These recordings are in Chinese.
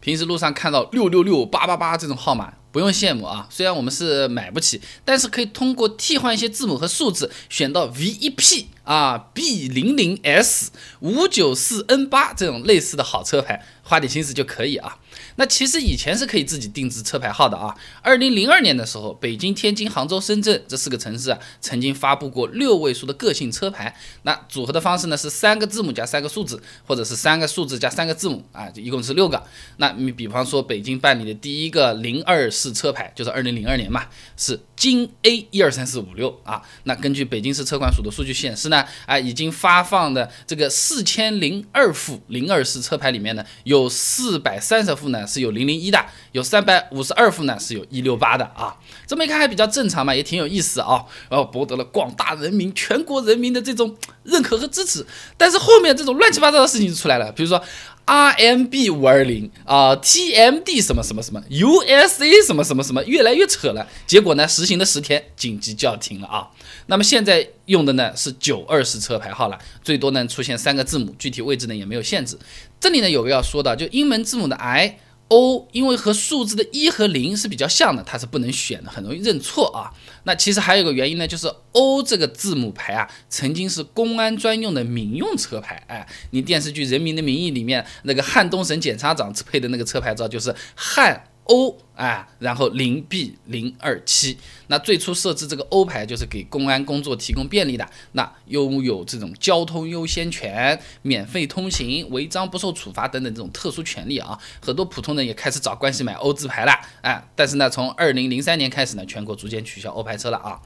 平时路上看到六六六八八八这种号码，不用羡慕啊。虽然我们是买不起，但是可以通过替换一些字母和数字，选到 V 一 P 啊 B 零零 S 五九四 N 八这种类似的好车牌，花点心思就可以啊。那其实以前是可以自己定制车牌号的啊。二零零二年的时候，北京、天津、杭州、深圳这四个城市啊，曾经发布过六位数的个性车牌。那组合的方式呢是三个字母加三个数字，或者是三个数字加三个字母啊，就一共是六个。那你比方说北京办理的第一个零二式车牌，就是二零零二年嘛，是京 A 一二三四五六啊。那根据北京市车管所的数据显示呢，啊，已经发放的这个四千零二副零二式车牌里面呢，有四百三十副呢。是有零零一的，有三百五十二副呢，是有一六八的啊。这么一看还比较正常嘛，也挺有意思啊。然后博得了广大人民、全国人民的这种认可和支持。但是后面这种乱七八糟的事情就出来了，比如说 RMB 五二零啊，TMD 什么什么什么，USA 什么什么什么，越来越扯了。结果呢，实行的十天紧急叫停了啊。那么现在用的呢是九二式车牌号了，最多呢出现三个字母，具体位置呢也没有限制。这里呢有个要说的，就英文字母的 I。O 因为和数字的一和零是比较像的，它是不能选的，很容易认错啊。那其实还有个原因呢，就是 O 这个字母牌啊，曾经是公安专用的民用车牌。哎，你电视剧《人民的名义》里面那个汉东省检察长配的那个车牌照，就是汉。O 啊，然后零 B 零二七，那最初设置这个 O 牌就是给公安工作提供便利的，那拥有这种交通优先权、免费通行、违章不受处罚等等这种特殊权利啊，很多普通人也开始找关系买 O 字牌了，哎，但是呢，从二零零三年开始呢，全国逐渐取消 O 牌车了啊。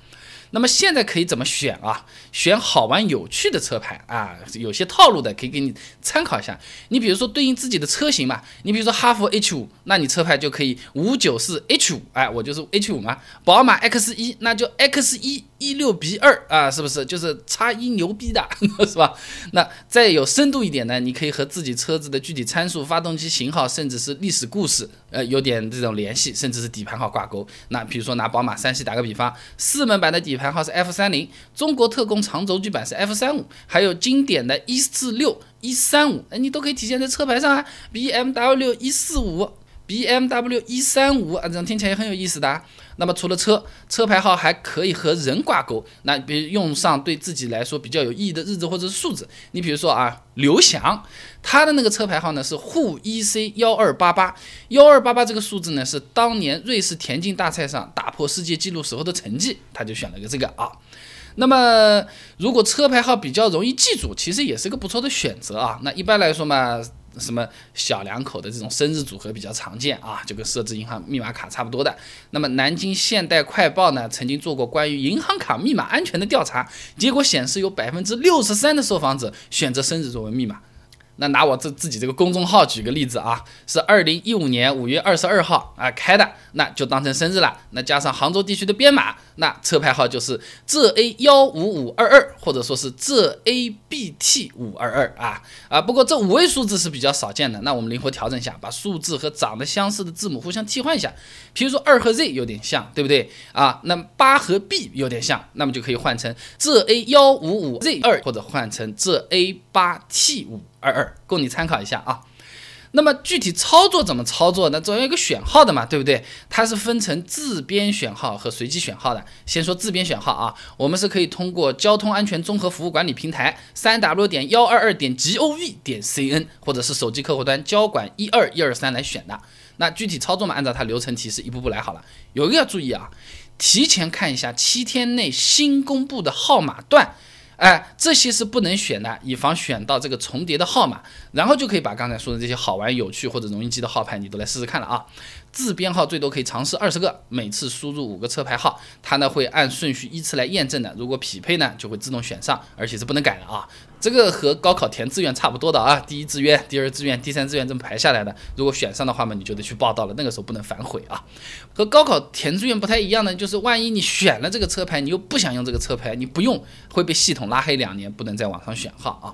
那么现在可以怎么选啊？选好玩有趣的车牌啊，有些套路的可以给你参考一下。你比如说对应自己的车型嘛，你比如说哈弗 H 五，那你车牌就可以五九四 H 五，哎，我就是 H 五嘛。宝马 X 一，那就 X 一。一六 B 二啊，是不是就是差一牛逼的，是吧？那再有深度一点呢，你可以和自己车子的具体参数、发动机型号，甚至是历史故事，呃，有点这种联系，甚至是底盘号挂钩。那比如说拿宝马三系打个比方，四门版的底盘号是 F 三零，中国特供长轴距版是 F 三五，还有经典的一四六、一三五，哎，你都可以体现在车牌上啊。BMW 一四五、BMW 一三五啊，这样听起来也很有意思的。那么除了车车牌号还可以和人挂钩，那比如用上对自己来说比较有意义的日子或者是数字，你比如说啊，刘翔，他的那个车牌号呢是沪 EC 幺二八八幺二八八，这个数字呢是当年瑞士田径大赛上打破世界纪录时候的成绩，他就选了个这个啊。那么如果车牌号比较容易记住，其实也是个不错的选择啊。那一般来说嘛。什么小两口的这种生日组合比较常见啊，就跟设置银行密码卡差不多的。那么南京现代快报呢，曾经做过关于银行卡密码安全的调查，结果显示有百分之六十三的受访者选择生日作为密码。那拿我这自己这个公众号举个例子啊，是二零一五年五月二十二号啊开的，那就当成生日了。那加上杭州地区的编码，那车牌号就是浙 A 幺五五二二，或者说是浙 A B T 五二二啊啊。不过这五位数字是比较少见的，那我们灵活调整一下，把数字和长得相似的字母互相替换一下。比如说二和 Z 有点像，对不对啊？那八和 B 有点像，那么就可以换成浙 A 幺五五 Z 二，或者换成浙 A 八 T 五。二二供你参考一下啊，那么具体操作怎么操作？呢总要一个选号的嘛，对不对？它是分成自编选号和随机选号的。先说自编选号啊，我们是可以通过交通安全综合服务管理平台三 w 点幺二二点 gov 点 cn，或者是手机客户端交管一二一二三来选的。那具体操作嘛，按照它流程提示一步步来好了。有一个要注意啊，提前看一下七天内新公布的号码段。哎，这些是不能选的，以防选到这个重叠的号码，然后就可以把刚才说的这些好玩、有趣或者容易记的号牌，你都来试试看了啊。自编号最多可以尝试二十个，每次输入五个车牌号，它呢会按顺序依次来验证的，如果匹配呢就会自动选上，而且是不能改的啊。这个和高考填志愿差不多的啊，第一志愿、第二志愿、第三志愿这么排下来的，如果选上的话嘛，你就得去报到了，那个时候不能反悔啊。和高考填志愿不太一样的，就是万一你选了这个车牌，你又不想用这个车牌，你不用会被系统拉黑两年，不能在网上选号啊。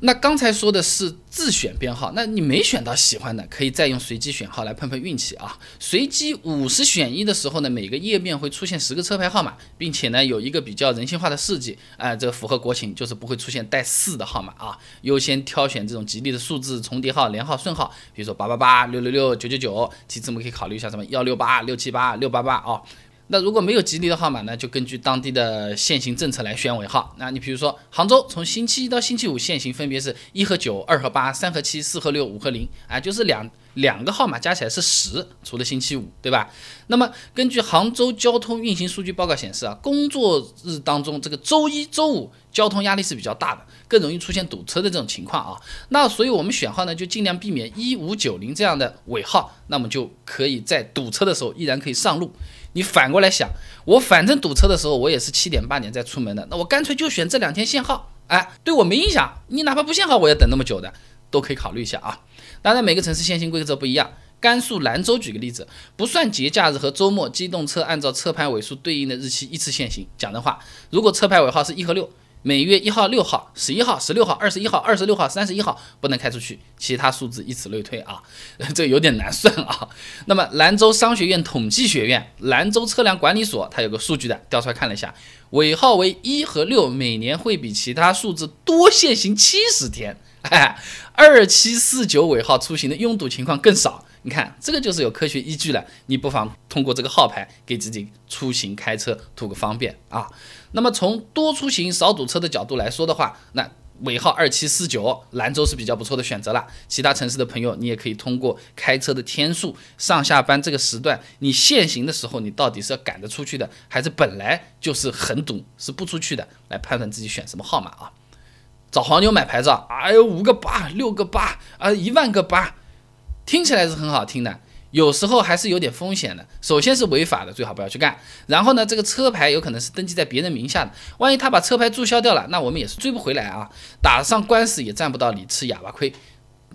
那刚才说的是自选编号，那你没选到喜欢的，可以再用随机选号来碰碰运气啊。随机五十选一的时候呢，每个页面会出现十个车牌号码，并且呢有一个比较人性化的设计，哎，这个符合国情，就是不会出现带四的号码啊。优先挑选这种吉利的数字重叠号、连号、顺号，比如说八八八、六六六、九九九。其次我们可以考虑一下什么幺六八、六七八、六八八啊。那如果没有吉利的号码呢，就根据当地的限行政策来选尾号。那你比如说杭州，从星期一到星期五限行分别是一和九、二和八、三和七、四和六、五和零，啊，就是两两个号码加起来是十，除了星期五，对吧？那么根据杭州交通运行数据报告显示啊，工作日当中这个周一周五交通压力是比较大的，更容易出现堵车的这种情况啊。那所以我们选号呢，就尽量避免一五九零这样的尾号，那么就可以在堵车的时候依然可以上路。你反过来想，我反正堵车的时候，我也是七点八点再出门的，那我干脆就选这两天限号，哎，对我没影响。你哪怕不限号，我也等那么久的，都可以考虑一下啊。当然，每个城市限行规则不一样。甘肃兰州举个例子，不算节假日和周末，机动车按照车牌尾数对应的日期依次限行。讲的话，如果车牌尾号是一和六。每月一号、六号、十一号、十六号、二十一号、二十六号、三十一号不能开出去，其他数字以此类推啊，这有点难算啊。那么兰州商学院统计学院兰州车辆管理所它有个数据的，调出来看了一下，尾号为一和六，每年会比其他数字多限行七十天，哎，二七四九尾号出行的拥堵情况更少。你看，这个就是有科学依据了。你不妨通过这个号牌给自己出行开车图个方便啊。那么从多出行少堵车的角度来说的话，那尾号二七四九兰州是比较不错的选择了。其他城市的朋友，你也可以通过开车的天数、上下班这个时段，你限行的时候，你到底是要赶着出去的，还是本来就是很堵是不出去的，来判断自己选什么号码啊。找黄牛买牌照，哎呦五个八，六个八啊，一万个八。听起来是很好听的，有时候还是有点风险的。首先是违法的，最好不要去干。然后呢，这个车牌有可能是登记在别人名下的，万一他把车牌注销掉了，那我们也是追不回来啊，打上官司也占不到理，吃哑巴亏。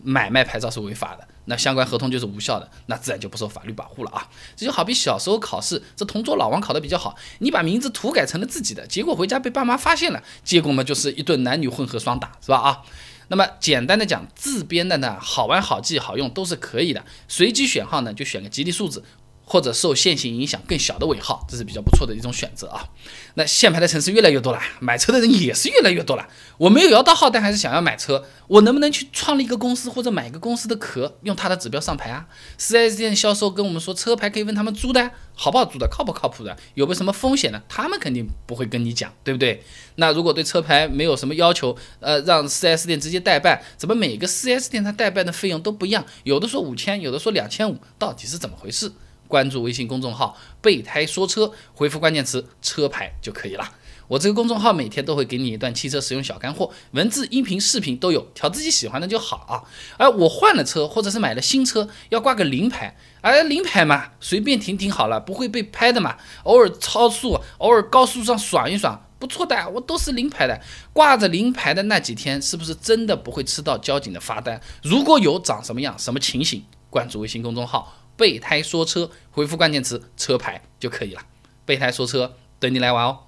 买卖牌照是违法的，那相关合同就是无效的，那自然就不受法律保护了啊。这就好比小时候考试，这同桌老王考得比较好，你把名字涂改成了自己的，结果回家被爸妈发现了，结果嘛就是一顿男女混合双打，是吧啊？那么简单的讲，自编的呢，好玩、好记、好用都是可以的。随机选号呢，就选个吉利数字。或者受限行影响更小的尾号，这是比较不错的一种选择啊。那限牌的城市越来越多了，买车的人也是越来越多了。我没有摇到号，但还是想要买车，我能不能去创立一个公司或者买一个公司的壳，用它的指标上牌啊？4S 店销售跟我们说，车牌可以问他们租的好不好租的，靠不靠谱的，有没有什么风险呢？他们肯定不会跟你讲，对不对？那如果对车牌没有什么要求，呃，让 4S 店直接代办，怎么每个 4S 店它代办的费用都不一样？有的说五千，有的说两千五，到底是怎么回事？关注微信公众号“备胎说车”，回复关键词“车牌”就可以了。我这个公众号每天都会给你一段汽车使用小干货，文字、音频、视频都有，挑自己喜欢的就好啊。而我换了车，或者是买了新车，要挂个临牌，而临牌嘛，随便停停好了，不会被拍的嘛。偶尔超速，偶尔高速上爽一爽，不错的，我都是临牌的。挂着临牌的那几天，是不是真的不会吃到交警的罚单？如果有，长什么样，什么情形？关注微信公众号。备胎说车，回复关键词“车牌”就可以了。备胎说车，等你来玩哦。